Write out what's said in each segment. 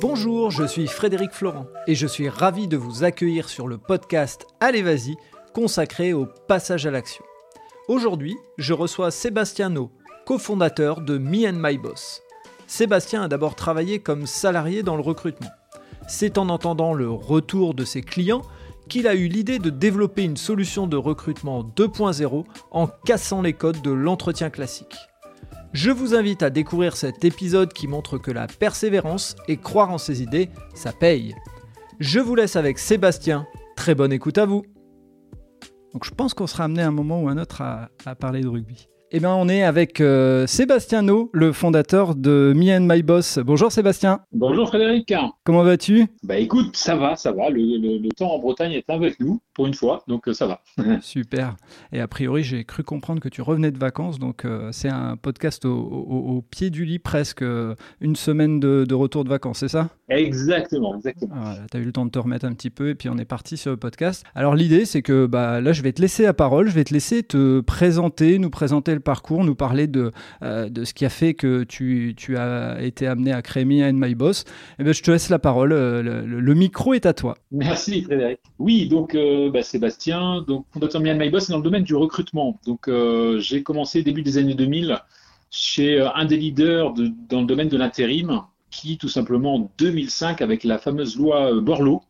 Bonjour, je suis Frédéric Florent et je suis ravi de vous accueillir sur le podcast Allez Vas-y, consacré au passage à l'action. Aujourd'hui, je reçois Sébastien No, cofondateur de Me and My Boss. Sébastien a d'abord travaillé comme salarié dans le recrutement. C'est en entendant le retour de ses clients qu'il a eu l'idée de développer une solution de recrutement 2.0 en cassant les codes de l'entretien classique. Je vous invite à découvrir cet épisode qui montre que la persévérance et croire en ses idées, ça paye. Je vous laisse avec Sébastien. Très bonne écoute à vous. Donc je pense qu'on sera amené à un moment ou un autre à, à parler de rugby. Eh bien, on est avec euh, Sébastien No, le fondateur de Me and My Boss. Bonjour Sébastien. Bonjour Frédéric. Comment vas-tu? Bah écoute, ça va, ça va. Le, le- le temps en Bretagne est avec nous pour une fois, donc euh, ça va. Super. Et a priori, j'ai cru comprendre que tu revenais de vacances, donc euh, c'est un podcast au, au- au pied du lit presque, une semaine de, de retour de vacances, c'est ça? Exactement, exactement. Voilà, tu as eu le temps de te remettre un petit peu et puis on est parti sur le podcast. Alors l'idée c'est que bah, là je vais te laisser la parole, je vais te laisser te présenter, nous présenter le parcours, nous parler de, euh, de ce qui a fait que tu, as été amené à créer Me and My Boss. Et ben, je te laisse la parole, euh, le, micro est à toi. Merci Frédéric. Oui, donc euh, bah, Sébastien, donc fondateur Me and My Boss, c'est dans le domaine du recrutement. Donc j'ai commencé début des années 2000 chez un des leaders de- dans le domaine de l'intérim, qui tout simplement en 2005, avec la fameuse loi Borloo,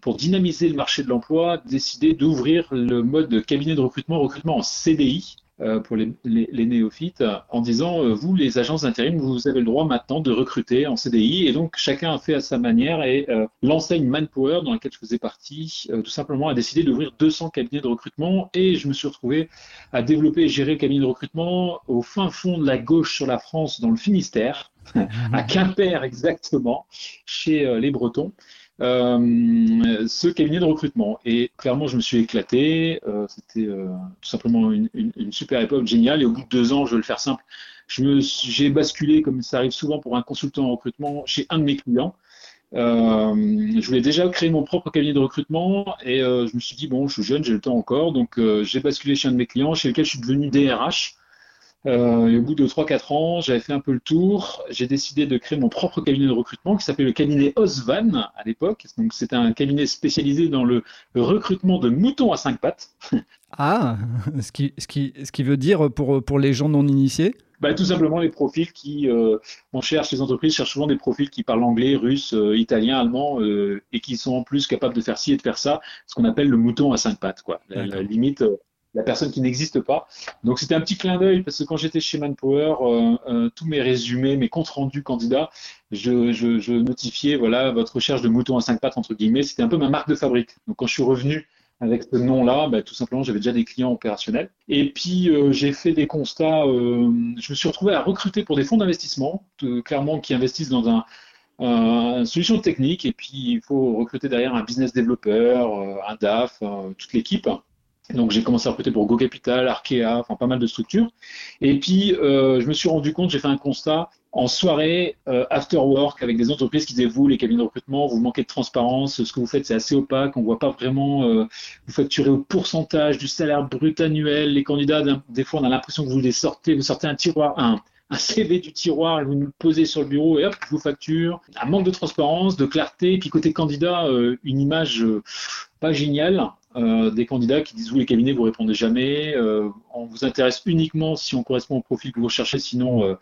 pour dynamiser le marché de l'emploi, décidé d'ouvrir le mode cabinet de recrutement, recrutement en CDI. Euh, pour les, les- les néophytes, en disant, euh, vous, les agences d'intérim, vous avez le droit maintenant de recruter en CDI. Et donc, chacun a fait à sa manière. Et euh, l'enseigne Manpower, dans laquelle je faisais partie, euh, tout simplement a décidé d'ouvrir 200 cabinets de recrutement. Et je me suis retrouvé à développer et gérer le cabinet de recrutement au fin fond de la gauche sur la France, dans le Finistère, à Quimper exactement, chez euh, les Bretons. Euh, ce cabinet de recrutement. Et clairement, je me suis éclaté. Euh, C'était euh, tout simplement une, une- super époque géniale. Et au bout de deux ans, je vais le faire simple, j'ai basculé, comme ça arrive souvent pour un consultant en recrutement, chez un de mes clients. Je voulais déjà créer mon propre cabinet de recrutement et je me suis dit, bon, je suis jeune, j'ai le temps encore. Donc, j'ai basculé chez un de mes clients, chez lequel je suis devenu DRH. Euh, et au bout de 3-4 ans, j'avais fait un peu le tour. J'ai décidé de créer mon propre cabinet de recrutement qui s'appelait le cabinet Osvan à l'époque. Donc, c'était un cabinet spécialisé dans le recrutement de moutons à cinq pattes. Ah, ce qui, ce qui, ce qui veut dire pour, pour les gens non initiés? Bah, tout simplement les profils qui, euh, on cherche, les entreprises cherchent souvent des profils qui parlent anglais, russe, euh, italien, allemand, euh, et qui sont en plus capables de faire ci et de faire ça, ce qu'on appelle le mouton à cinq pattes, quoi. La, limite, la personne qui n'existe pas. Donc c'était un petit clin d'œil parce que quand j'étais chez Manpower, euh, euh, tous mes résumés, mes comptes rendus candidats, je, notifiais, voilà, votre recherche de mouton à cinq pattes entre guillemets, c'était un peu ma marque de fabrique. Donc quand je suis revenu avec ce nom-là, bah, tout simplement, j'avais déjà des clients opérationnels. Et puis, euh, j'ai fait des constats. je me suis retrouvé à recruter pour des fonds d'investissement, clairement, qui investissent dans un, un- une solution technique. Et puis, il faut recruter derrière un business développeur, un DAF, toute l'équipe. Donc, j'ai commencé à recruter pour Go Capital, Arkea, enfin pas mal de structures. Et puis, euh, je me suis rendu compte, j'ai fait un constat en soirée, euh, after work, avec des entreprises qui disaient, vous, les cabinets de recrutement, vous manquez de transparence, ce que vous faites, c'est assez opaque, on voit pas vraiment, euh, vous facturez au pourcentage du salaire brut annuel. Les candidats, des fois, on a l'impression que vous les sortez, vous sortez un tiroir, un, CV du tiroir et vous nous le posez sur le bureau et hop, je vous facture. Un manque de transparence, de clarté, et puis côté candidat, une image pas géniale. Euh, des candidats qui disent vous les cabinets vous répondez jamais, euh, on vous intéresse uniquement si on correspond au profil que vous recherchez, sinon euh,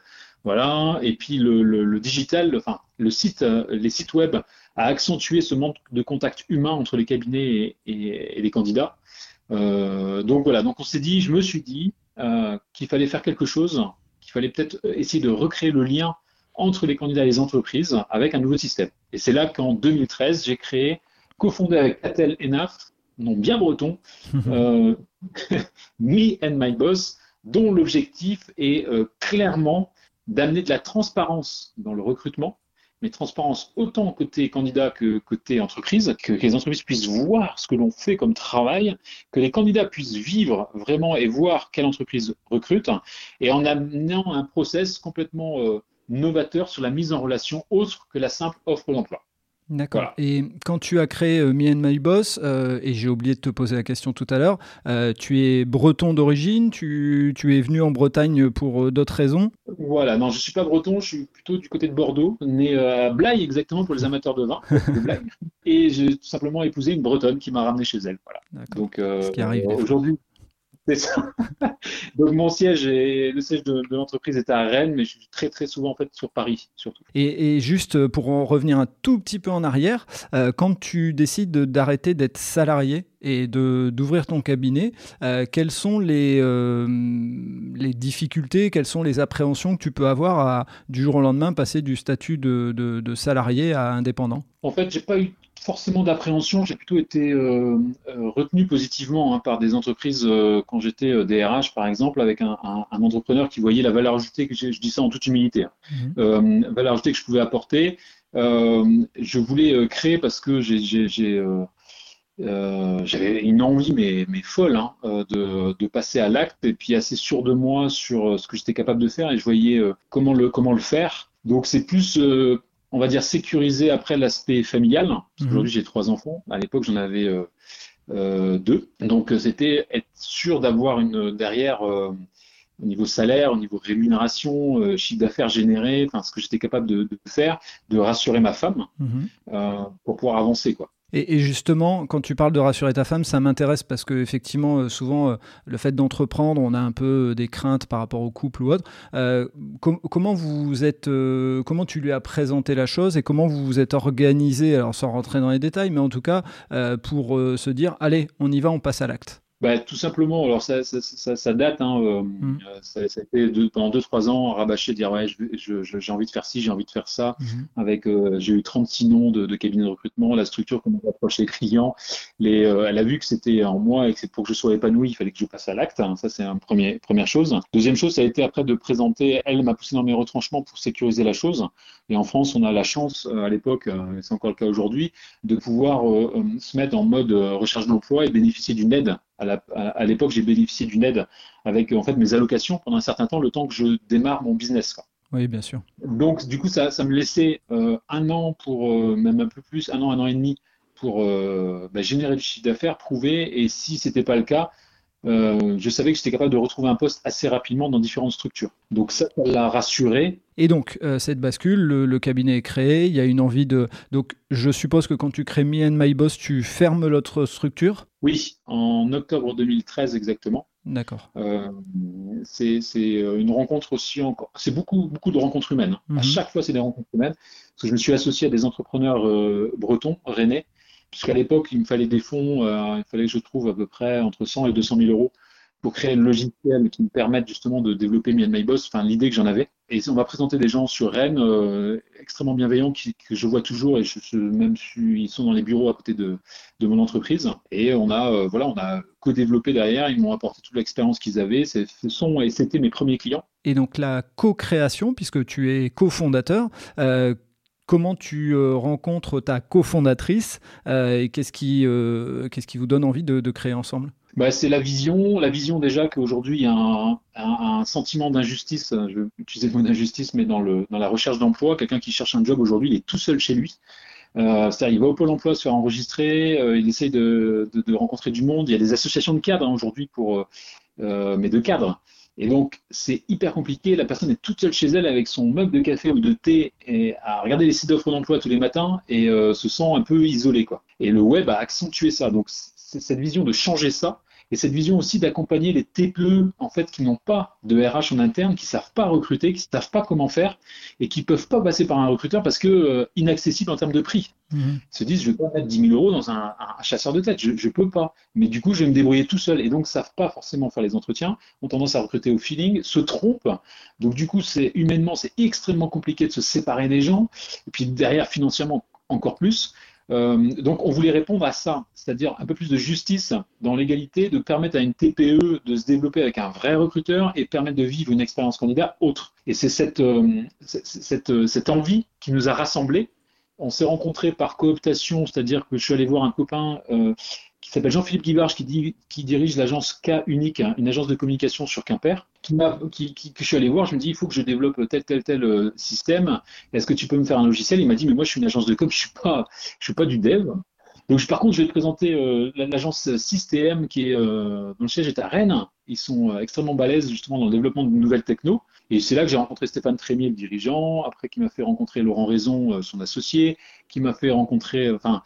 voilà. Et puis le, digital, enfin le site, les sites web a accentué ce manque de contact humain entre les cabinets et, et- et les candidats. Donc voilà, donc on s'est dit, je me suis dit qu'il fallait faire quelque chose, qu'il fallait peut-être essayer de recréer le lien entre les candidats et les entreprises avec un nouveau système. Et c'est là qu'en 2013, j'ai créé, cofondé avec Atel Enaf, nom bien breton, euh, Me and My Boss, dont l'objectif est euh, clairement d'amener de la transparence dans le recrutement, mais transparence autant côté candidat que côté entreprise, que les entreprises puissent voir ce que l'on fait comme travail, que les candidats puissent vivre vraiment et voir quelle entreprise recrute, et en amenant un process complètement euh, novateur sur la mise en relation autre que la simple offre d'emploi. D'accord. Voilà. Et quand tu as créé euh, Me and My Boss, euh, et j'ai oublié de te poser la question tout à l'heure, euh, tu es breton d'origine, tu, tu es venu en Bretagne pour euh, d'autres raisons? Voilà, non, je suis pas breton, je suis plutôt du côté de Bordeaux, né à Blaye exactement pour les amateurs de vin, de et j'ai tout simplement épousé une bretonne qui m'a ramené chez elle. Voilà. Donc aujourd'hui, c'est ça. Donc mon siège et le siège de, l'entreprise est à Rennes, mais je suis très très souvent en fait sur Paris surtout. Et, juste pour en revenir un tout petit peu en arrière, euh, quand tu décides d'arrêter d'être salarié et de d'ouvrir ton cabinet, euh, quelles sont les euh, les difficultés, quelles sont les appréhensions que tu peux avoir à du jour au lendemain passer du statut de, de, de salarié à indépendant? En fait, j'ai pas eu forcément d'appréhension, j'ai plutôt été euh, euh, retenu positivement hein, par des entreprises euh, quand j'étais DRH par exemple, avec un, entrepreneur qui voyait la valeur ajoutée, que je dis ça en toute humilité, hein, mhm. valeur ajoutée que je pouvais apporter. je voulais créer parce que j'avais une envie mais, mais folle hein, de, de, passer à l'acte et puis assez sûr de moi sur ce que j'étais capable de faire et je voyais comment le comment le faire. Donc c'est plus on va dire, sécuriser après l'aspect familial. Mhm. Aujourd'hui, j'ai trois enfants. À l'époque, j'en avais euh, euh, deux. Donc, euh, c'était être sûr d'avoir une derrière au niveau salaire, au niveau rémunération, chiffre d'affaires généré, enfin ce que j'étais capable de, faire, de rassurer ma femme mhm. pour pouvoir avancer quoi. Et, justement, quand tu parles de rassurer ta femme, ça m'intéresse parce que effectivement, euh, souvent, euh, le fait d'entreprendre, on a un peu euh, des craintes par rapport au couple ou autre. comment vous êtes, comment tu lui as présenté la chose et comment vous vous êtes organisé, alors sans rentrer dans les détails, mais en tout cas pour se dire, allez, on y va, on passe à l'acte? Bah, tout simplement, alors ça, ça, ça, ça date, hein, euh, mm. euh ça, a été pendant 2-3 ans rabâché, dire ouais, j'ai envie de faire ci, j'ai envie de faire ça. Mm-hmm. Avec, euh, j'ai eu 36 noms de, de cabinets de recrutement, la structure, comment approche les clients. Les, euh, elle a vu que c'était en moi et que pour que je sois épanoui, il fallait que je passe à l'acte. Hein, ça, c'est une première chose. Deuxième chose, ça a été après de présenter, elle m'a poussé dans mes retranchements pour sécuriser la chose. Et en France, on a la chance, à l'époque, c'est encore le cas aujourd'hui, de pouvoir se mettre en mode recherche d'emploi et bénéficier d'une aide à l'époque, j'ai bénéficié d'une aide avec en fait mes allocations pendant un certain temps, le temps que je démarre mon business. Oui, bien sûr. Donc, du coup, ça, ça me laissait euh, un an pour, euh, même un peu plus, un an, un an et demi pour euh, bah, générer du chiffre d'affaires, prouver. Et si ce n'était pas le cas, euh, je savais que j'étais capable de retrouver un poste assez rapidement dans différentes structures. Donc ça, ça l'a rassuré. Et donc, euh, cette bascule, le, cabinet est créé, il y a une envie de... Donc, je suppose que quand tu crées Me and My Boss, tu fermes l'autre structure? Oui, en octobre 2013 exactement. D'accord. Euh, c'est une rencontre aussi encore. C'est beaucoup, beaucoup de rencontres humaines. À mhm. chaque fois, c'est des rencontres humaines. Parce que je me suis associé à des entrepreneurs bretons, rennais, puisqu'à l'époque, il me fallait des fonds, euh, il fallait que je trouve à peu près entre 100 et 200 000 euros pour créer un logiciel qui me permette justement de développer Me and My Boss, enfin l'idée que j'en avais. Et on va présenter des gens sur Rennes euh, extrêmement bienveillants que je vois toujours et même ils sont dans les bureaux à côté de, mon entreprise. Et on a euh, voilà, on a co-développé derrière. Ils m'ont apporté toute l'expérience qu'ils avaient. Ce sont et c'était mes premiers clients. Et donc la co-création, puisque tu es cofondateur, comment tu euh, rencontres ta cofondatrice euh, et qu'est-ce qui, euh, qu'est-ce qui vous donne envie de, créer ensemble? Bah, c'est la vision, la vision déjà qu'aujourd'hui il y a un, sentiment d'injustice, je vais utiliser le mot d'injustice, mais dans, le, dans la recherche d'emploi, quelqu'un qui cherche un job aujourd'hui, il est tout seul chez lui. c'est-à-dire, il va au pôle emploi se faire enregistrer, il essaye de, rencontrer du monde. Il y a des associations de cadres hein, aujourd'hui pour, mais de cadres et donc, c'est hyper compliqué. La personne est toute seule chez elle avec son mug de café ou de thé et à regarder les sites d'offres d'emploi tous les matins et euh, se sent un peu isolé. Quoi. Et le web a accentué ça. Donc, cette vision de changer ça et cette vision aussi d'accompagner les TPE en fait qui n'ont pas de RH en interne, qui savent pas recruter, qui savent pas comment faire et qui peuvent pas passer par un recruteur parce que euh, inaccessible en termes de prix. Mhm. Ils se disent je vais pas mettre 10 000 euros dans un, chasseur de tête, je, ne peux pas. Mais du coup je vais me débrouiller tout seul et donc savent pas forcément faire les entretiens, ont tendance à recruter au feeling, se trompent. Donc du coup c'est humainement c'est extrêmement compliqué de se séparer des gens et puis derrière financièrement encore plus. Euh, donc on voulait répondre à ça, c'est-à-dire un peu plus de justice dans l'égalité, de permettre à une TPE de se développer avec un vrai recruteur et permettre de vivre une expérience candidat autre. Et c'est cette, euh, cette, cette, envie qui nous a rassemblés. On s'est rencontrés par cooptation, c'est-à-dire que je suis allé voir un copain euh, qui s'appelle Jean-Philippe Guibarge, qui, dirige l'agence K Unique, hein, une agence de communication sur Quimper, qui qui, qui, que je suis allé voir. Je me dis, il faut que je développe tel, tel, tel euh, système. Est-ce que tu peux me faire un logiciel? Il m'a dit, mais moi, je suis une agence de com, je suis pas, je suis pas du dev. Donc, par contre, je vais te présenter euh, l'agence System qui est, euh, dont le siège est à Rennes. Ils sont extrêmement balèzes justement dans le développement de nouvelles techno. Et c'est là que j'ai rencontré Stéphane Trémier, le dirigeant, après qui m'a fait rencontrer Laurent Raison, son associé, qui m'a fait rencontrer, enfin,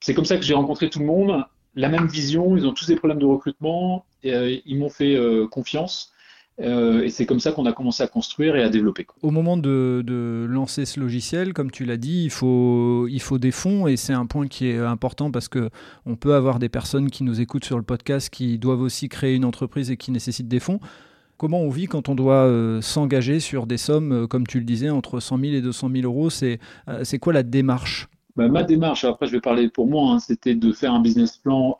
c'est comme ça que j'ai rencontré tout le monde, la même vision, ils ont tous des problèmes de recrutement, et, ils m'ont fait confiance. Euh, et c'est comme ça qu'on a commencé à construire et à développer. Au moment de, lancer ce logiciel, comme tu l'as dit, il faut, des fonds et c'est un point qui est important parce que on peut avoir des personnes qui nous écoutent sur le podcast qui doivent aussi créer une entreprise et qui nécessitent des fonds. Comment on vit quand on doit euh, s'engager sur des sommes, euh, comme tu le disais, entre 100 000 et 200 000 euros? C'est quoi la démarche? Bah, Ma démarche, après je vais parler pour moi, hein, c'était de faire un business plan.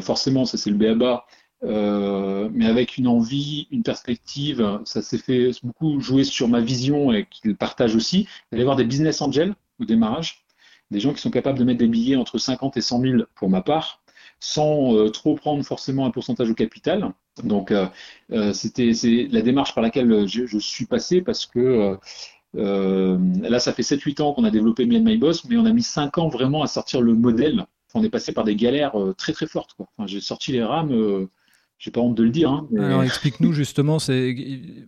forcément, ça c'est le BABA euh, mais avec une envie, une perspective. Ça s'est fait beaucoup jouer sur ma vision et qu'il partage aussi. D'aller voir des business angels au démarrage, des gens qui sont capables de mettre des billets entre 50 et 100 000 pour ma part, sans euh, trop prendre forcément un pourcentage au capital. Donc, euh, euh c'était la démarche par laquelle je, je suis passé parce que là, ça fait 7-8 ans qu'on a développé Me My Boss, mais on a mis 5 ans vraiment à sortir le modèle. on est passé par des galères très très fortes. Enfin, J'ai sorti les rames j'ai pas honte de le dire. Hein, alors explique-nous justement, c'est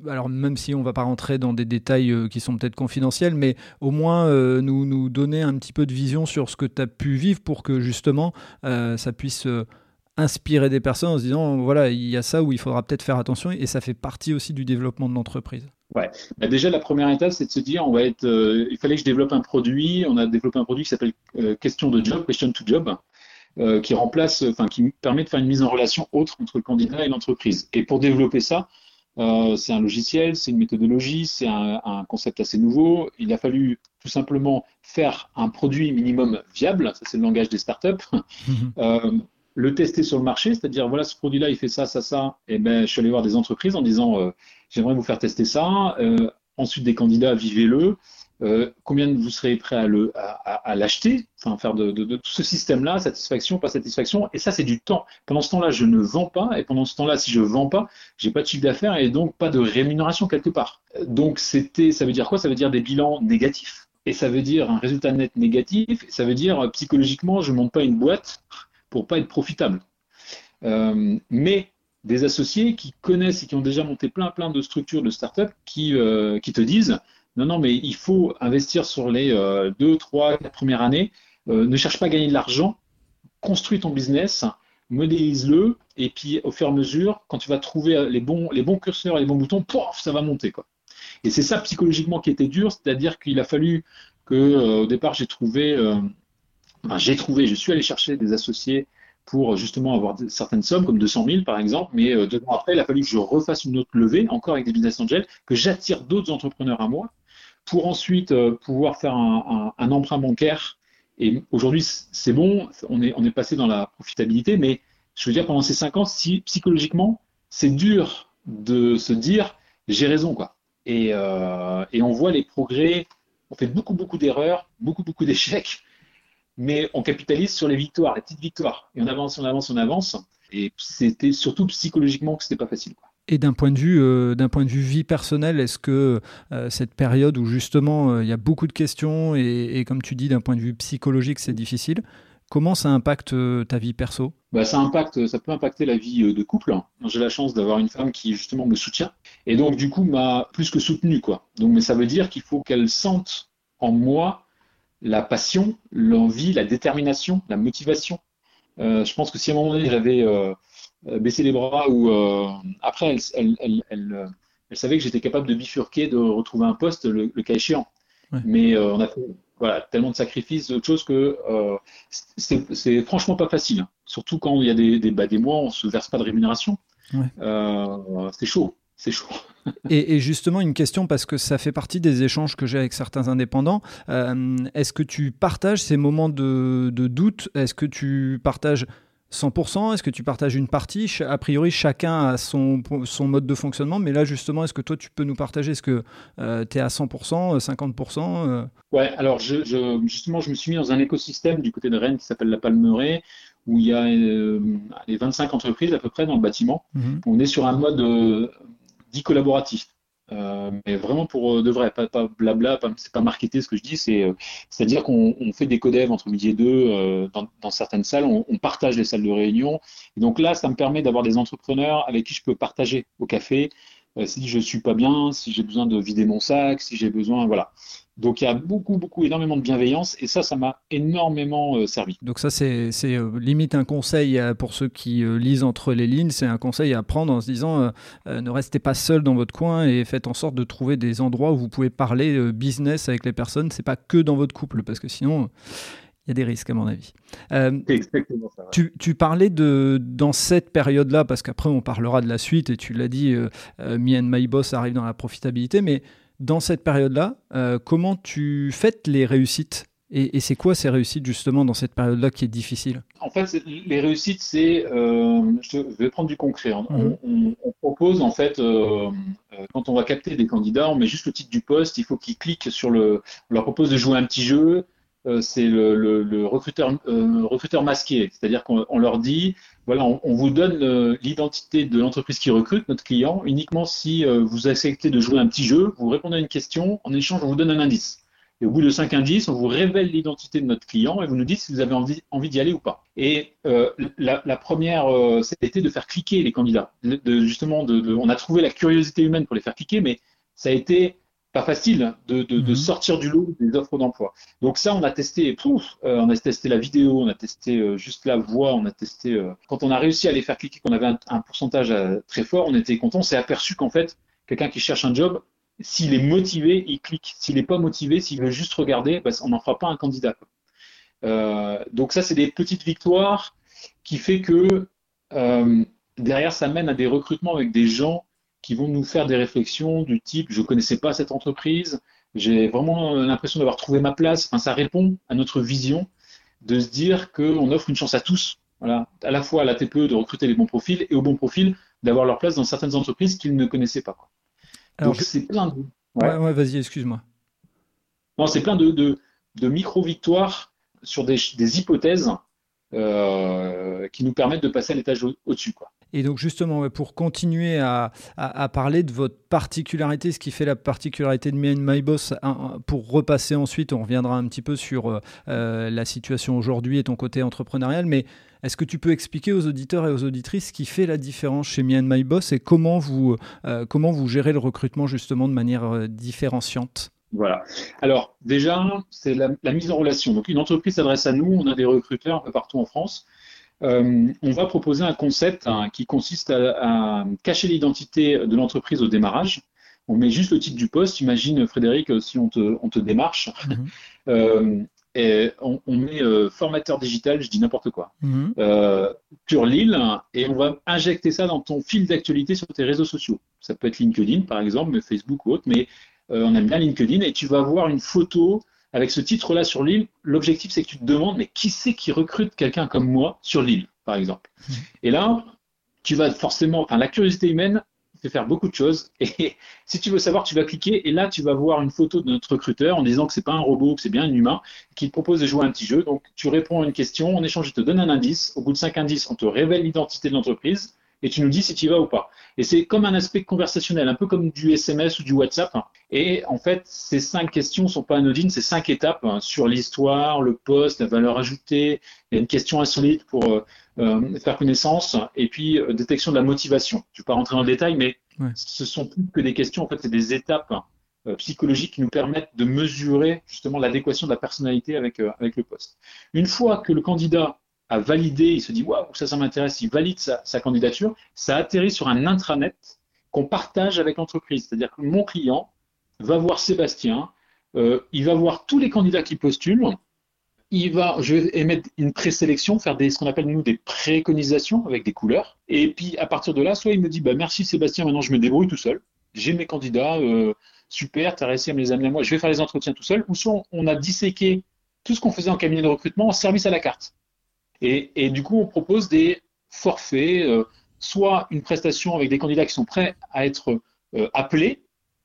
alors même si on va pas rentrer dans des détails euh, qui sont peut-être confidentiels, mais au moins euh, nous, nous donner un petit peu de vision sur ce que tu as pu vivre pour que justement euh, ça puisse inspirer des personnes en se disant voilà, il y a ça où il faudra peut-être faire attention et ça fait partie aussi du développement de l'entreprise. Ouais. Bah, déjà, la première étape, c'est de se dire, on va être, il fallait que je développe un produit. On a développé un produit qui s'appelle Question de Job, Question to Job. Euh, qui remplace, enfin qui permet de faire une mise en relation autre entre le candidat et l'entreprise. Et pour développer ça, euh, c'est un logiciel, c'est une méthodologie, c'est un, un, concept assez nouveau. Il a fallu tout simplement faire un produit minimum viable, ça c'est le langage des startups, euh, le tester sur le marché, c'est-à-dire voilà ce produit-là il fait ça, ça, ça, et ben je suis allé voir des entreprises en disant euh, j'aimerais vous faire tester ça. Euh, ensuite des candidats vivez-le. Euh, combien vous serez prêt à, à, l'acheter, enfin faire de, de, tout ce système-là, satisfaction, pas satisfaction, et ça c'est du temps. Pendant ce temps-là, je ne vends pas, et pendant ce temps-là, si je vends pas, j'ai pas de chiffre d'affaires et donc pas de rémunération quelque part. Donc c'était, ça veut dire quoi? Ça veut dire des bilans négatifs, et ça veut dire un résultat net négatif, et ça veut dire psychologiquement, je monte pas une boîte pour pas être profitable. Euh, mais des associés qui connaissent et qui ont déjà monté plein plein de structures de start-up qui, euh, qui te disent non, non, mais il faut investir sur les euh, deux, trois, quatre premières années. Euh, ne cherche pas à gagner de l'argent. Construis ton business, modélise-le, et puis au fur et à mesure, quand tu vas trouver les bons, les bons curseurs et les bons boutons, pouf, ça va monter. Quoi. Et c'est ça psychologiquement qui était dur, c'est-à-dire qu'il a fallu que au départ j'ai trouvé, j'ai trouvé, je suis allé chercher des associés pour justement avoir certaines sommes, comme 200 000 par exemple, mais deux ans après, il a fallu que je refasse une autre levée, encore avec des business angels, que j'attire d'autres entrepreneurs à moi, pour ensuite euh, pouvoir faire un, emprunt bancaire. Et aujourd'hui, c'est bon, on est, passé dans la profitabilité, mais je veux dire, pendant ces cinq ans, psychologiquement, c'est dur de se dire j'ai raison, quoi. Euh, et, on voit les progrès, on fait beaucoup, beaucoup d'erreurs, beaucoup, beaucoup d'échecs, mais on capitalise sur les victoires, les petites victoires. Et on avance, on avance, on avance. Et c'était surtout psychologiquement que c'était pas facile, quoi. Et d'un point de vue, euh, d'un point de vue vie personnelle, est-ce que euh, cette période où justement euh, il y a beaucoup de questions et, comme tu dis, d'un point de vue psychologique, c'est difficile, comment ça impacte ta vie perso? Bah, ça impacte, ça peut impacter la vie de couple. J'ai la chance d'avoir une femme qui justement me soutient et donc du coup m'a plus que soutenu quoi. Donc mais ça veut dire qu'il faut qu'elle sente en moi la passion, l'envie, la détermination, la motivation. je pense que si à un moment donné j'avais euh, baisser les bras ou euh, après elle, elle, elle, elle, savait que j'étais capable de bifurquer, de retrouver un poste le, cas échéant. Mais euh, on a fait voilà, tellement de sacrifices, d'autres choses que c'est franchement pas facile. Surtout quand il y a des, des, bah, des mois, on se verse pas de rémunération. c'est chaud. C'est chaud. et, et, justement, une question, parce que ça fait partie des échanges que j'ai avec certains indépendants. Est-ce que tu partages ces moments de, de doute? Est-ce que tu partages 100% Est-ce que tu partages une partie? A priori, chacun a son, son mode de fonctionnement, mais là, justement, est-ce que toi, tu peux nous partager? Est-ce que euh, tu es à 100%, 50% euh, euh? Ouais, alors je, justement, je me suis mis dans un écosystème du côté de Rennes qui s'appelle la Palmeraie, où il y a les 25 entreprises à peu près dans le bâtiment. Mhm. On est sur un mode dit collaboratif. Euh, mais vraiment pour euh, de vrai, pas, pas blabla, pas, c'est pas marketé ce que je dis, c'est euh, c'est à dire qu'on on fait des codev entre midi et deux dans, dans, certaines salles, on, on, partage les salles de réunion. Et donc là, ça me permet d'avoir des entrepreneurs avec qui je peux partager au café, si je suis pas bien, si j'ai besoin de vider mon sac, si j'ai besoin, voilà. Donc il y a beaucoup, beaucoup, énormément de bienveillance et ça, ça m'a énormément euh, servi. Donc ça, c'est euh, limite un conseil pour ceux qui euh, lisent entre les lignes, c'est un conseil à prendre en se disant ne restez pas seul dans votre coin et faites en sorte de trouver des endroits où vous pouvez parler business avec les personnes. C'est pas que dans votre couple parce que sinon y a des risques à mon avis. exactement ça. Tu, tu, parlais de dans cette période-là, parce qu'après on parlera de la suite, et tu l'as dit, Me and My Boss arrive dans la profitabilité, mais dans cette période-là, euh, comment tu fêtes les réussites et, c'est quoi ces réussites justement dans cette période-là qui est difficile? En fait, les réussites, c'est, euh, je vais prendre du concret. Hein. Mhm. On, propose en fait, euh, quand on va capter des candidats, on met juste le titre du poste, il faut qu'ils cliquent sur le, on leur propose de jouer un petit jeu, euh, c'est le, recruteur, euh, recruteur masqué. C'est-à-dire qu'on leur dit, voilà, on, vous donne euh, l'identité de l'entreprise qui recrute, notre client, uniquement si vous acceptez de jouer un petit jeu, vous répondez à une question, en échange, on vous donne un indice. Et au bout de cinq indices, on vous révèle l'identité de notre client et vous nous dites si vous avez envie, envie d'y aller ou pas. Et la, première, c'était de faire cliquer les candidats. De, justement, de, on a trouvé la curiosité humaine pour les faire cliquer, mais ça a été pas facile de, de, de, mhm. sortir du lot des offres d'emploi. Donc ça, on a testé, pouf, euh, on a testé la vidéo, on a testé euh, juste la voix, on a testé. Euh, quand on a réussi à les faire cliquer, qu'on avait un, pourcentage très fort, on était content. On s'est aperçu qu'en fait, quelqu'un qui cherche un job, s'il est motivé, il clique. S'il n'est pas motivé, s'il veut juste regarder, bah, on n'en fera pas un candidat. donc ça, c'est des petites victoires qui fait que derrière, ça mène à des recrutements avec des gens qui vont nous faire des réflexions du type je ne connaissais pas cette entreprise, j'ai vraiment l'impression d'avoir trouvé ma place. Enfin, ça répond à notre vision de se dire qu'on offre une chance à tous, voilà, à la fois à la TPE de recruter les bons profils et aux bons profils d'avoir leur place dans certaines entreprises qu'ils ne connaissaient pas. Alors, Donc c'est plein de. Ouais, ouais, vas-y, excuse-moi. Non, c'est plein de, de, micro-victoires sur des, des hypothèses euh, qui nous permettent de passer à l'étage au-dessus. Quoi. Et donc justement, pour continuer à, parler de votre particularité, ce qui fait la particularité de Me and My Boss, pour repasser ensuite, on reviendra un petit peu sur euh, euh, la situation aujourd'hui et ton côté entrepreneurial, mais est-ce que tu peux expliquer aux auditeurs et aux auditrices ce qui fait la différence chez Me and et comment vous, euh, comment vous gérez le recrutement justement de manière différenciante? Voilà. Alors, déjà, c'est la, la, mise en relation. Donc, une entreprise s'adresse à nous, on a des recruteurs un peu partout en France. Euh, on va proposer un concept hein, qui consiste à, cacher l'identité de l'entreprise au démarrage. On met juste le titre du poste. Imagine, Frédéric, si on te, démarche. Mhm. Euh, et on, met euh, formateur digital, je dis n'importe quoi, mhm. sur l'île, et on va injecter ça dans ton fil d'actualité sur tes réseaux sociaux. Ça peut être LinkedIn, par exemple, mais Facebook ou autre, mais on aime bien LinkedIn, et tu vas voir une photo avec ce titre-là sur l'île, l'objectif c'est que tu te demandes, mais qui c'est qui recrute quelqu'un comme moi sur l'île, par exemple? Et là, tu vas forcément, enfin, la curiosité humaine fait faire beaucoup de choses. Et si tu veux savoir, tu vas cliquer et là, tu vas voir une photo de notre recruteur en disant que c'est pas un robot, que c'est bien un humain, qui te propose de jouer un petit jeu. Donc, tu réponds à une question, en échange, il te donne un indice. Au bout de cinq indices, on te révèle l'identité de l'entreprise et tu nous dis si tu y vas ou pas. Et c'est comme un aspect conversationnel, un peu comme du SMS ou du WhatsApp. Et en fait, ces cinq questions sont pas anodines, c'est cinq étapes hein, sur l'histoire, le poste, la valeur ajoutée. Il y a une question insolite pour euh, euh, faire connaissance et puis euh, détection de la motivation. Je ne vais pas rentrer dans le détail, mais ce sont plus que des questions. En fait, c'est des étapes psychologiques qui nous permettent de mesurer justement l'adéquation de la personnalité avec, avec le poste. Une fois que le candidat a validé, il se dit waouh, ça, ça m'intéresse, il valide sa, candidature, ça atterrit sur un intranet qu'on partage avec l'entreprise. C'est-à-dire que mon client va voir Sébastien, euh, il va voir tous les candidats qui postulent, il va, je vais émettre une présélection, faire ce qu'on appelle nous des préconisations avec des couleurs, et puis à partir de là, soit il me dit bah merci Sébastien, maintenant je me débrouille tout seul, j'ai mes candidats, euh, super, tu as réussi à me les amener à moi, je vais faire les entretiens tout seul, ou soit on a disséqué tout ce qu'on faisait en cabinet de recrutement en service à la carte. Et, du coup, on propose des forfaits, euh, soit une prestation avec des candidats qui sont prêts à être euh, appelés,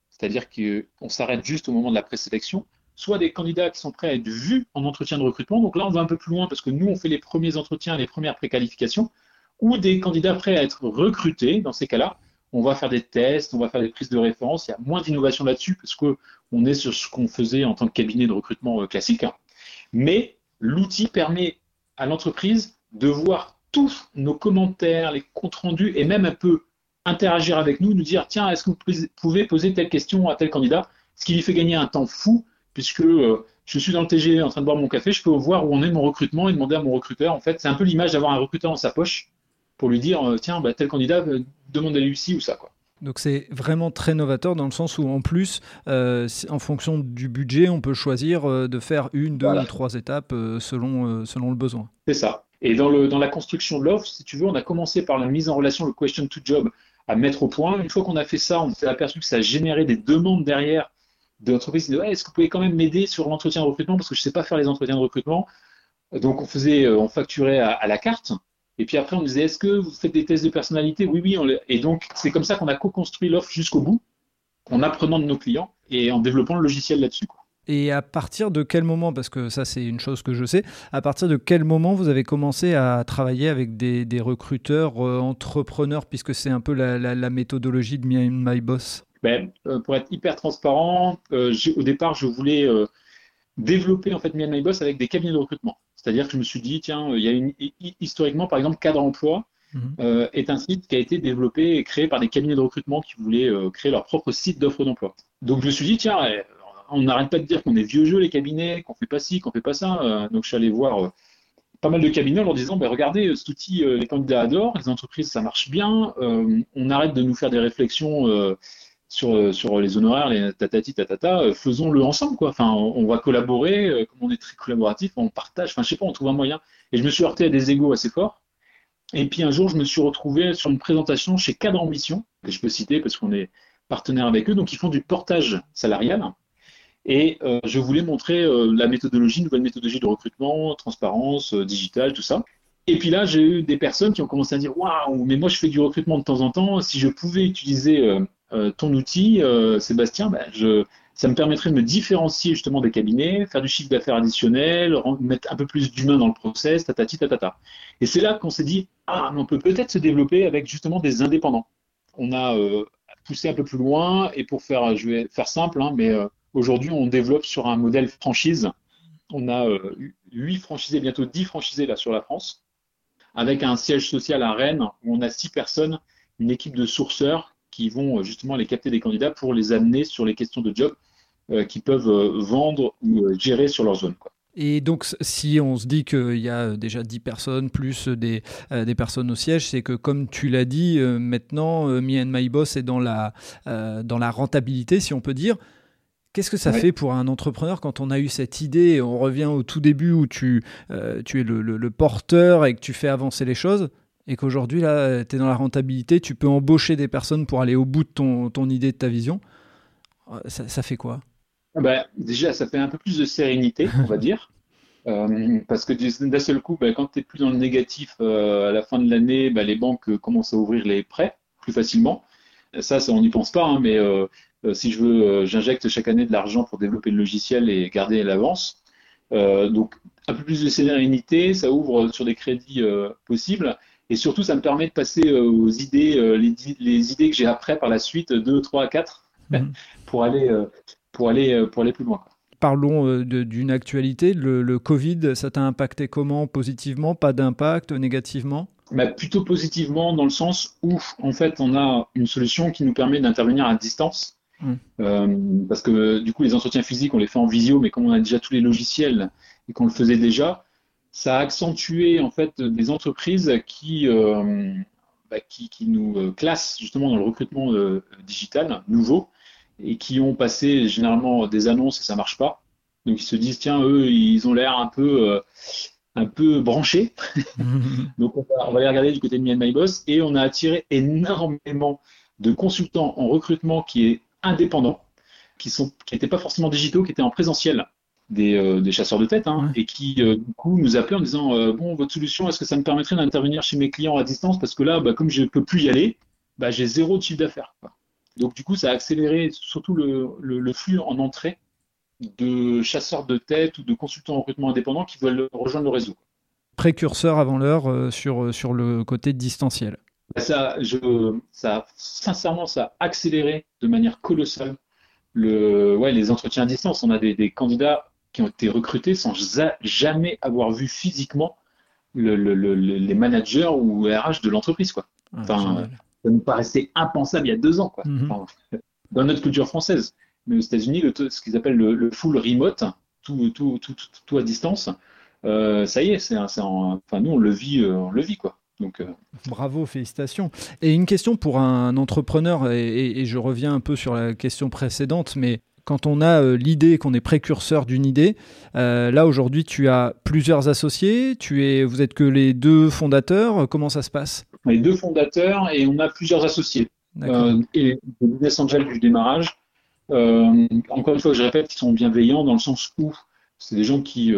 c'est-à-dire qu'on s'arrête juste au moment de la présélection, soit des candidats qui sont prêts à être vus en entretien de recrutement. Donc là, on va un peu plus loin parce que nous, on fait les premiers entretiens, les premières préqualifications, ou des candidats prêts à être recrutés. Dans ces cas-là, on va faire des tests, on va faire des prises de référence. Il y a moins d'innovation là-dessus parce qu'on est sur ce qu'on faisait en tant que cabinet de recrutement euh, classique. Mais l'outil permet à l'entreprise de voir tous nos commentaires, les comptes rendus et même un peu interagir avec nous, nous dire tiens, est-ce que vous pouvez poser telle question à tel candidat? Ce qui lui fait gagner un temps fou, puisque euh, je suis dans le TG en train de boire mon café, je peux voir où on est mon recrutement et demander à mon recruteur. En fait, c'est un peu l'image d'avoir un recruteur dans sa poche pour lui dire euh, tiens, bah, tel candidat, euh, demande à lui ci ou ça. Donc c'est vraiment très novateur dans le sens où en plus, en fonction du budget, on peut choisir de faire une, deux ou trois étapes selon, selon le besoin. C'est ça. Et dans, le, dans la construction de l'offre, si tu veux, on a commencé par la mise en relation, le question to job, à mettre au point. Une fois qu'on a fait ça, on s'est aperçu que ça générait des demandes derrière de l'entreprise est-ce que vous pouvez quand même m'aider sur l'entretien de recrutement? Parce que je ne sais pas faire les entretiens de recrutement. Donc on faisait, euh, on facturait à, la carte. Et puis après on disait est-ce que vous faites des tests de personnalité? Oui, oui. et donc c'est comme ça qu'on a co-construit l'offre jusqu'au bout, en apprenant de nos clients et en développant le logiciel là-dessus. Et à partir de quel moment, parce que ça c'est une chose que je sais, à partir de quel moment vous avez commencé à travailler avec des, recruteurs euh, entrepreneurs, puisque c'est un peu la, méthodologie de Me My Boss? Ben, euh, pour être hyper transparent, euh, au départ, je voulais développer en fait My Boss avec des cabinets de recrutement. C'est-à-dire que je me suis dit, tiens, il y a une, historiquement, par exemple, Cadre Emploi mhm. est un site qui a été développé et créé par des cabinets de recrutement qui voulaient créer leur propre site d'offre d'emploi. Donc je me suis dit, tiens, on n'arrête pas de dire qu'on est vieux jeu les cabinets, qu'on fait pas ci, qu'on fait pas ça. donc je suis allé voir pas mal de cabinets en leur disant, ben, regardez, cet outil, les candidats adorent, les entreprises, ça marche bien. on arrête de nous faire des réflexions sur, sur les honoraires, les tatati tatata, euh, faisons-le ensemble, quoi. Enfin, on, va collaborer, euh, comme on est très collaboratif, on partage, enfin, je sais pas, on trouve un moyen. Et je me suis heurté à des égaux assez forts. Et puis un jour, je me suis retrouvé sur une présentation chez Cadre Ambition, que je peux citer parce qu'on est partenaire avec eux, donc ils font du portage salarial. Et euh, je voulais montrer la méthodologie, nouvelle méthodologie de recrutement, transparence, digital, tout ça. Et puis là, j'ai eu des personnes qui ont commencé à dire Waouh, mais moi je fais du recrutement de temps en temps. Si je pouvais utiliser euh, ton outil, euh, Sébastien, bah, ça me permettrait de me différencier justement des cabinets, faire du chiffre d'affaires additionnel, mettre un peu plus d'humain dans le process, tatati, tatata. Et c'est là qu'on s'est dit, ah, on peut peut-être se développer avec justement des indépendants. On a euh, poussé un peu plus loin et pour faire, je vais faire simple, hein, mais aujourd'hui on développe sur un modèle franchise. On a 8 franchisés, bientôt 10 franchisés là sur la France, avec un siège social à Rennes où on a 6 personnes, une équipe de sourceurs qui vont euh, justement aller capter des candidats pour les amener sur les questions de job euh, qu'ils peuvent euh, vendre ou gérer sur leur zone. Et donc, si on se dit qu'il y a déjà 10 personnes plus des, personnes au siège, c'est que comme tu l'as dit, maintenant, Me and My Boss est dans la, dans la rentabilité, si on peut dire. Qu'est-ce que ça fait pour un entrepreneur quand on a eu cette idée On revient au tout début où tu, tu es le, le, porteur et que tu fais avancer les choses et qu'aujourd'hui, là, tu es dans la rentabilité, tu peux embaucher des personnes pour aller au bout de ton, ton idée, de ta vision, euh, ça, fait quoi? Ah bah, Déjà, ça fait un peu plus de sérénité, on va dire. Euh, parce que d'un seul coup, bah, quand tu n'es plus dans le négatif euh, à la fin de l'année, bah, les banques commencent à ouvrir les prêts plus facilement. Ça, ça on n'y pense pas, hein, mais si je veux, j'injecte chaque année de l'argent pour développer le logiciel et garder l'avance. donc, un peu plus de sérénité, ça ouvre sur des crédits possibles. Et surtout, ça me permet de passer euh, aux idées, euh, les, idées que j'ai après par la suite, 2, 3, 4, pour, aller, euh, pour, aller, pour aller plus loin. Parlons d'une actualité. Le, Covid, ça t'a impacté comment? Positivement? Pas d'impact? Négativement? Bah, Plutôt positivement, dans le sens où, en fait, on a une solution qui nous permet d'intervenir à distance. Mmh. parce que du coup, les entretiens physiques, on les fait en visio, mais comme on a déjà tous les logiciels et qu'on le faisait déjà, ça a accentué en fait des entreprises qui, euh, bah, qui, nous euh, classent justement dans le recrutement euh, digital nouveau et qui ont passé généralement des annonces et ça marche pas. Donc ils se disent tiens eux ils ont l'air un peu un peu branchés. Donc on va, les regarder du côté de Me My Boss et on a attiré énormément de consultants en recrutement qui est indépendants, qui sont qui n'étaient pas forcément digitaux, qui étaient en présentiel euh, des, chasseurs de tête, hein, et qui euh, du coup nous appelaient en disant euh, bon votre solution est-ce que ça me permettrait d'intervenir chez mes clients à distance? Parce que là bah, comme je ne peux plus y aller bah, j'ai zéro de chiffre d'affaires donc du coup ça a accéléré surtout le, flux en entrée de chasseurs de tête ou de consultants en recrutement indépendants qui veulent rejoindre le réseau. Précurseur avant l'heure sur, sur le côté distanciel ça, je, ça sincèrement ça a accéléré de manière colossale le, ouais, les entretiens à distance. On a des, des candidats qui ont été recrutés sans jamais avoir vu physiquement le, le, les managers ou RH de l'entreprise. Quoi. Enfin, ça nous paraissait impensable il y a deux ans, quoi. Mhm. Enfin, dans notre culture française. Mais aux États-Unis, le- ce qu'ils appellent le, full remote, tout, tout, tout, à distance, euh, ça y est, c'est, enfin, nous, on le vit, euh, on le vit, quoi. Donc, euh, Bravo, félicitations. Et une question pour un entrepreneur, et, et- et je reviens un peu sur la question précédente, mais quand on a euh, l'idée, qu'on est précurseur d'une idée, euh, là aujourd'hui tu as plusieurs associés, tu es, vous êtes que les deux fondateurs, comment ça se passe? Est deux fondateurs et on a plusieurs associés. Et des business du démarrage. Encore une fois, je répète, qui sont bienveillants dans le sens où c'est des gens qui,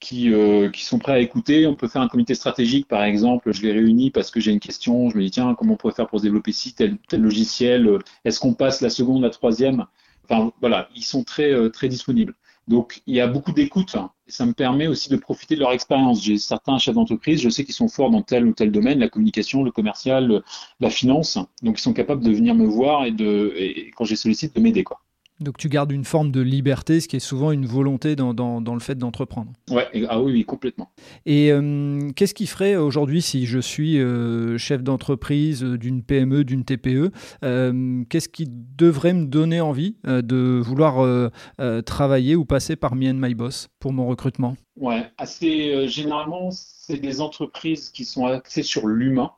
qui, euh, qui sont prêts à écouter. On peut faire un comité stratégique, par exemple. Je les réunis parce que j'ai une question. Je me dis, tiens, comment on pourrait faire pour se développer ci, tel, tel logiciel? Est-ce qu'on passe la seconde, la troisième? Enfin, voilà, ils sont très, euh, très disponibles. Donc, il y a beaucoup d'écoute ça me permet aussi de profiter de leur expérience. J'ai certains chefs d'entreprise, je sais qu'ils sont forts dans tel ou tel domaine, la communication, le commercial, la finance. Donc, ils sont capables de venir me voir et de, et quand je les sollicite, de m'aider, quoi. Donc tu gardes une forme de liberté, ce qui est souvent une volonté dans, dans- dans le fait d'entreprendre. Ouais, ah oui, oui, complètement. Et euh, qu'est-ce qui ferait aujourd'hui si je suis euh, chef d'entreprise d'une PME, d'une TPE euh, Qu'est-ce qui devrait me donner envie de vouloir travailler ou passer par Me and My Boss pour mon recrutement? Ouais, assez généralement, c'est des entreprises qui sont axées sur l'humain,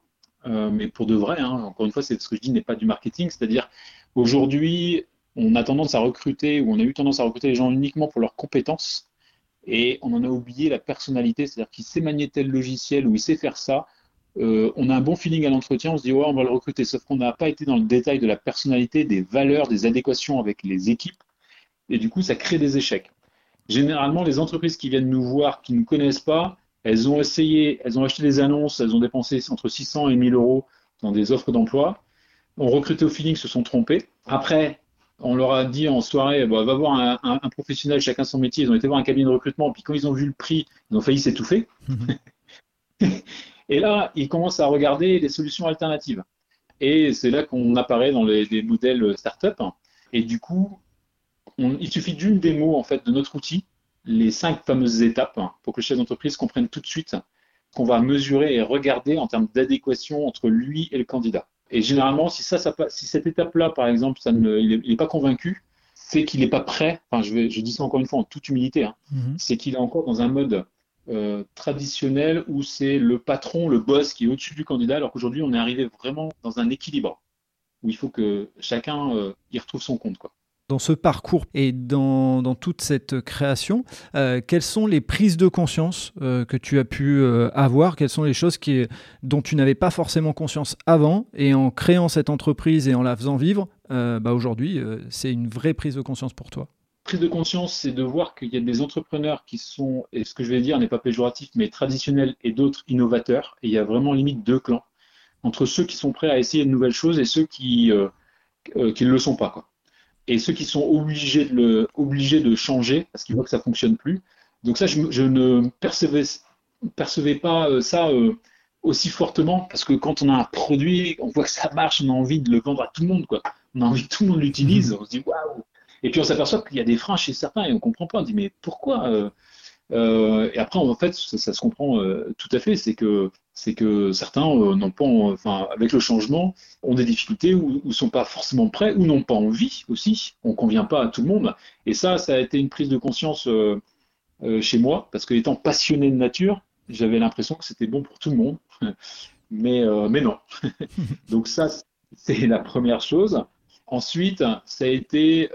mais pour de vrai, hein, encore une fois, c'est ce que je dis n'est pas du marketing, c'est-à-dire aujourd'hui, on a tendance à recruter ou on a eu tendance à recruter les gens uniquement pour leurs compétences et on en a oublié la personnalité, c'est-à-dire qu'il sait manier tel logiciel ou il sait faire ça. Euh, on a un bon feeling à l'entretien, on se dit ouais, on va le recruter, sauf qu'on n'a pas été dans le détail de la personnalité, des valeurs, des adéquations avec les équipes et du coup, ça crée des échecs. Généralement, les entreprises qui viennent nous voir, qui ne nous connaissent pas, elles ont essayé, elles ont acheté des annonces, elles ont dépensé entre 600 et 1000 euros dans des offres d'emploi, ont recruté au feeling, se sont trompés. Après, on leur a dit en soirée, bah, va voir un, un- un professionnel, chacun son métier. Ils ont été voir un cabinet de recrutement, puis quand ils ont vu le prix, ils ont failli s'étouffer. Et là, ils commencent à regarder des solutions alternatives. Et c'est là qu'on apparaît dans les, les modèles startup. Et du coup, on- il suffit d'une démo en fait de notre outil, les cinq fameuses étapes, pour que le chef d'entreprise comprenne tout de suite qu'on va mesurer et regarder en termes d'adéquation entre lui et le candidat. Et généralement, si ça, ça si cette étape-là, par exemple, ça ne, il n'est pas convaincu, c'est qu'il n'est pas prêt. Enfin, je, vais, je dis ça encore une fois en toute humilité. hein, Mhm. c'est qu'il est encore dans un mode euh, traditionnel où c'est le patron, le boss qui est au-dessus du candidat, alors qu'aujourd'hui on est arrivé vraiment dans un équilibre où il faut que chacun euh, y retrouve son compte. Quoi. Dans ce parcours et dans, toute cette création, euh, quelles sont les prises de conscience euh, que tu as pu euh, avoir? Quelles sont les choses qui, dont tu n'avais pas forcément conscience avant? Et en créant cette entreprise et en la faisant vivre, bah aujourd'hui, c'est une vraie prise de conscience pour toi. Prise de conscience, c'est de voir qu'il y a des entrepreneurs qui sont, et ce que je vais dire n'est pas péjoratif, mais traditionnels et d'autres innovateurs. Et il y a vraiment limite deux clans entre ceux qui sont prêts à essayer de nouvelles choses et ceux qui qui ne le sont pas. Quoi. Et ceux qui sont obligés de, le, obligés de changer parce qu'ils voient que ça fonctionne plus. Donc ça, je, je ne percevais, percevais pas euh, ça euh, aussi fortement parce que quand on a un produit, on voit que ça marche, on a envie de le vendre à tout le monde. Quoi. On a envie que tout le monde l'utilise. On se dit waouh. Et puis on s'aperçoit qu'il y a des freins chez certains et on comprend pas. On dit mais pourquoi euh, euh, Et après en fait ça, ça se comprend euh, tout à fait. C'est que c'est que certains euh, n'ont pas, enfin avec le changement, ont des difficultés ou, ou sont pas forcément prêts ou n'ont pas envie aussi. On convient pas à tout le monde. Et ça, ça a été une prise de conscience euh, euh, chez moi parce que étant passionné de nature, j'avais l'impression que c'était bon pour tout le monde. mais mais non. Donc ça c'est la première chose. Ensuite, ça a été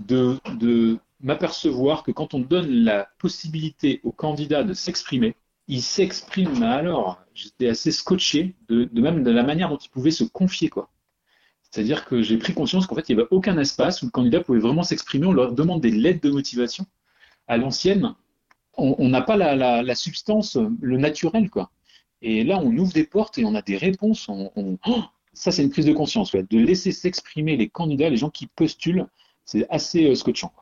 de, de m'apercevoir que quand on donne la possibilité au candidat de s'exprimer, il s'exprime, alors, j'étais assez scotché de, même de la manière dont il pouvait se confier, quoi. C'est-à-dire que j'ai pris conscience qu'en fait, il n'y avait aucun espace où le candidat pouvait vraiment s'exprimer. On leur demande des lettres de motivation. À l'ancienne, on n'a pas la, substance, le naturel, quoi. Et là, on ouvre des portes et on a des réponses. On, on... Oh ça, c'est une prise de conscience, de laisser s'exprimer les candidats, les gens qui postulent. C'est assez euh, scotchant.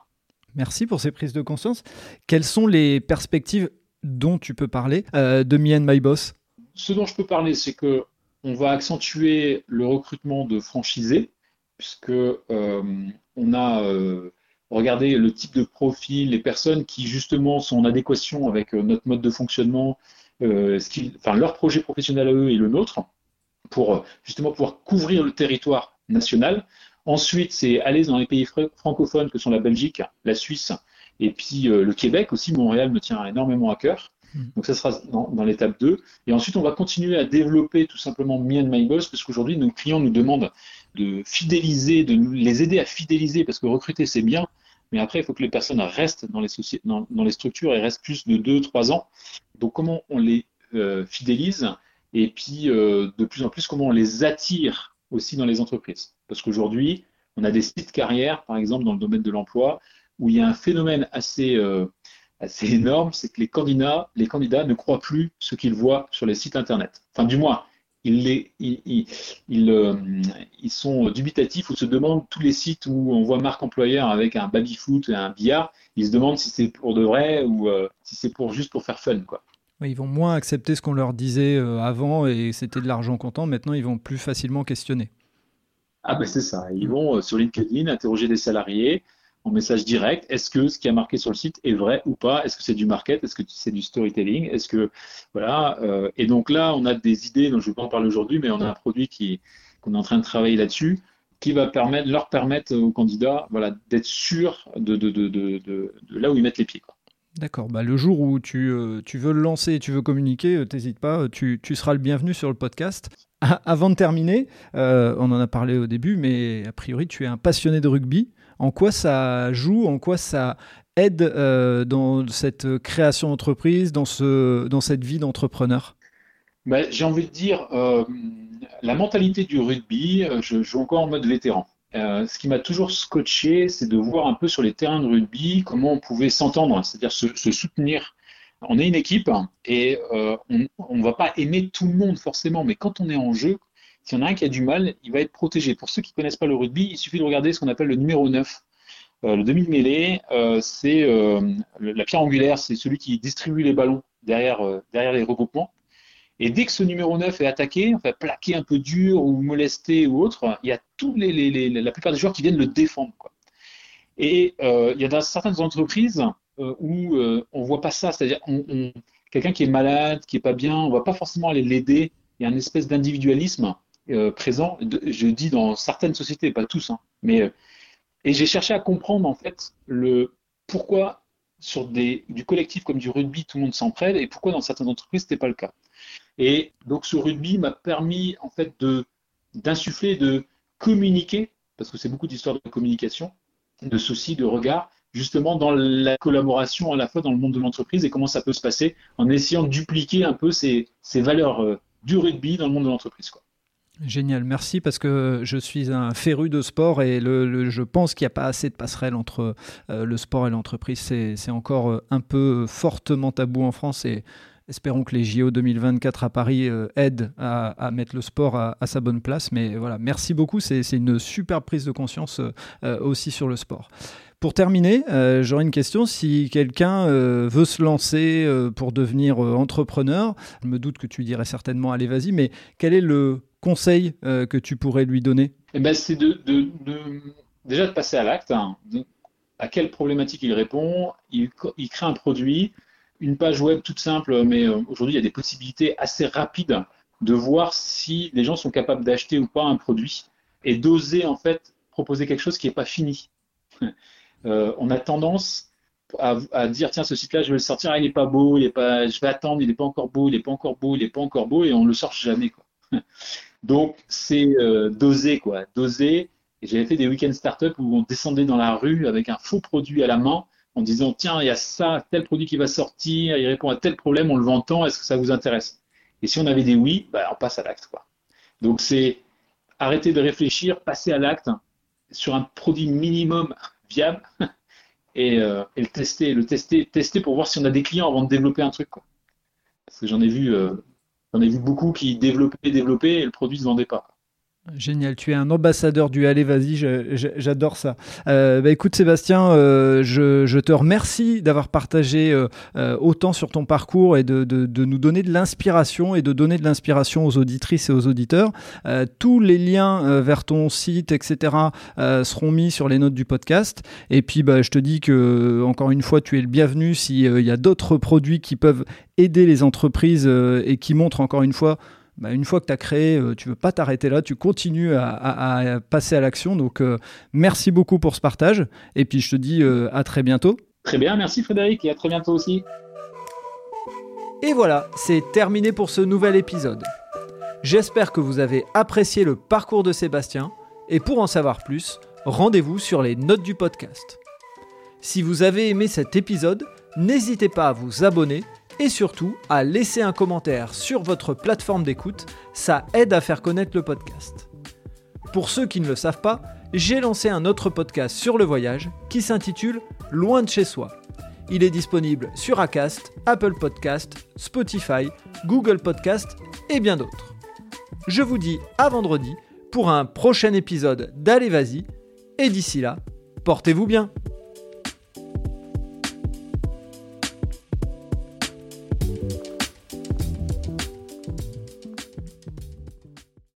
Merci pour ces prises de conscience. Quelles sont les perspectives dont tu peux parler euh, de Me My Boss Ce dont je peux parler, c'est que on va accentuer le recrutement de franchisés, puisque euh, on a euh, regardé le type de profil, les personnes qui justement sont en adéquation avec notre mode de fonctionnement, enfin, leur projet professionnel à eux et le nôtre. pour justement pouvoir couvrir le territoire national. Ensuite, c'est aller dans les pays francophones que sont la Belgique, la Suisse et puis le Québec aussi. Montréal me tient énormément à cœur. Hmm. Donc ça sera dans, l'étape 2. Et ensuite, on va continuer à développer tout simplement Me and My Boss parce qu'aujourd'hui, nos clients nous demandent de fidéliser, de les aider à fidéliser parce que recruter, c'est bien. Mais après, il faut que les personnes restent dans les, dans, les structures et restent plus de 2-3 ans. Donc comment on les euh, fidélise et puis euh, de plus en plus comment on les attire aussi dans les entreprises? Parce qu'aujourd'hui, on a des sites carrières, par exemple, dans le domaine de l'emploi, où il y a un phénomène assez, euh, assez énorme, c'est que les candidats, les candidats ne croient plus ce qu'ils voient sur les sites Internet. Enfin, du moins, ils, les, ils, ils, euh, ils, sont dubitatifs ou se demandent tous les sites où on voit marque employeur avec un baby-foot et un billard, ils se demandent si c'est pour de vrai ou euh, si c'est pour juste pour faire fun. Quoi. Ils vont moins accepter ce qu'on leur disait avant et c'était de l'argent comptant. Maintenant, ils vont plus facilement questionner. Ah ben c'est ça. Ils vont sur LinkedIn interroger des salariés, en message direct. Est-ce que ce qui a marqué sur le site est vrai ou pas? Est-ce que c'est du market? Est-ce que c'est du storytelling? Est-ce que voilà euh, Et donc là, on a des idées dont je ne vais pas en parler aujourd'hui, mais on a un produit qui qu'on est en train de travailler là-dessus, qui va permettre, leur permettre aux candidats, d'être sûrs de, là où ils mettent les pieds. D'accord. Bah, le jour où tu, euh, veux le lancer tu veux communiquer, euh, t'hésite pas, tu, tu, seras le bienvenu sur le podcast. avant de terminer, on en a parlé au début, mais a priori, tu es un passionné de rugby. En quoi ça joue, en quoi ça aide euh, dans cette création d'entreprise, dans, ce, dans cette vie d'entrepreneur? Ben, J'ai envie de dire, euh, la mentalité du rugby, euh, je joue encore en mode vétéran. ce qui m'a toujours scotché, c'est de voir un peu sur les terrains de rugby comment on pouvait s'entendre, c'est-à-dire se, soutenir. On est une équipe et on ne va pas aimer tout le monde forcément, mais quand on est en jeu, s'il y en a un qui a du mal, il va être protégé. Pour ceux qui ne connaissent pas le rugby, il suffit de regarder ce qu'on appelle le numéro 9. Euh, le demi-mêlée, euh, c'est euh, la pierre angulaire, c'est celui qui distribue les ballons derrière, derrière les regroupements. Et dès que ce numéro 9 est attaqué, enfin plaqué un peu dur ou molesté ou autre, il y a tous la plupart des joueurs qui viennent le défendre. Et il y a dans certaines entreprises où on ne voit pas ça, c'est-à-dire quelqu'un qui est malade, qui est pas bien, on ne va pas forcément aller l'aider. Il y a une espèce d'individualisme euh, présent, je dis dans certaines sociétés, pas tous, hein, mais euh, et j'ai cherché à comprendre en fait le pourquoi sur des, du collectif comme du rugby tout le monde s'entraide et pourquoi dans certaines entreprises c'était pas le cas. Et donc ce rugby m'a permis en fait de d'insuffler, de communiquer parce que c'est beaucoup d'histoires de communication, de soucis, de regard, justement dans la collaboration à la fois dans le monde de l'entreprise et comment ça peut se passer en essayant de dupliquer un peu ces, ces valeurs euh, du rugby dans le monde de l'entreprise. Quoi. Génial, merci parce que je suis un féru de sport et je pense qu'il n'y a pas assez de passerelles entre euh, le sport et l'entreprise. C'est encore euh, un peu fortement tabou en France et espérons que les JO 2024 à Paris euh, aident à, mettre le sport à, sa bonne place. Mais voilà, merci beaucoup, c'est une super prise de conscience aussi sur le sport. Pour terminer, j'aurais une question. Si quelqu'un veut se lancer pour devenir entrepreneur, je me doute que tu dirais certainement allez vas-y, mais quel est le conseil euh, que tu pourrais lui donner? Eh ben, C'est de, déjà de passer à l'acte. Hein. à quelle problématique il répond il, crée un produit, une page web toute simple, mais euh, aujourd'hui il y a des possibilités assez rapides de voir si les gens sont capables d'acheter ou pas un produit et d'oser en fait proposer quelque chose qui n'est pas fini. Euh, on a tendance à, dire tiens ce site-là je vais le sortir, ah, il n'est pas beau, il est pas, je vais attendre, il n'est pas encore beau, il n'est pas encore beau, il n'est pas encore beau et on le sort jamais quoi. Donc, c'est euh, doser, quoi. Doser. J'avais fait des week-ends startup où on descendait dans la rue avec un faux produit à la main en disant tiens, il y a ça, tel produit qui va sortir, il répond à tel problème, on le vend tant, est-ce que ça vous intéresse? Et si on avait des oui, bah, on passe à l'acte. Quoi. Donc, c'est arrêter de réfléchir, passer à l'acte sur un produit minimum viable et, euh, et, le tester, le tester, tester pour voir si on a des clients avant de développer un truc. Quoi. Parce que j'en ai vu euh, J'en ai vu beaucoup qui développaient, développaient et le produit ne se vendait pas. Génial, tu es un ambassadeur du Allez, vas-y, j'adore ça. Euh, bah, écoute Sébastien, euh, je, te remercie d'avoir partagé euh, autant sur ton parcours et de, nous donner de l'inspiration et de donner de l'inspiration aux auditrices et aux auditeurs. tous les liens vers ton site, etc., seront mis sur les notes du podcast. Et puis, bah, je te dis que, encore une fois, tu es le bienvenu s'il y a d'autres produits qui peuvent aider les entreprises et qui montrent, encore une fois, bah, une fois que tu as créé, euh, tu veux pas t'arrêter là, tu continues à, passer à l'action. Donc euh, merci beaucoup pour ce partage. Et puis je te dis à très bientôt. Très bien, merci Frédéric et à très bientôt aussi. Et voilà, c'est terminé pour ce nouvel épisode. J'espère que vous avez apprécié le parcours de Sébastien. Et pour en savoir plus, rendez-vous sur les notes du podcast. Si vous avez aimé cet épisode, n'hésitez pas à vous abonner et surtout à laisser un commentaire sur votre plateforme d'écoute, ça aide à faire connaître le podcast. Pour ceux qui ne le savent pas, j'ai lancé un autre podcast sur le voyage qui s'intitule Loin de chez soi. Il est disponible sur Acast, Apple Podcast, Spotify, Google Podcast et bien d'autres. Je vous dis à vendredi pour un prochain épisode d'Allez Vas-y et d'ici là, portez-vous bien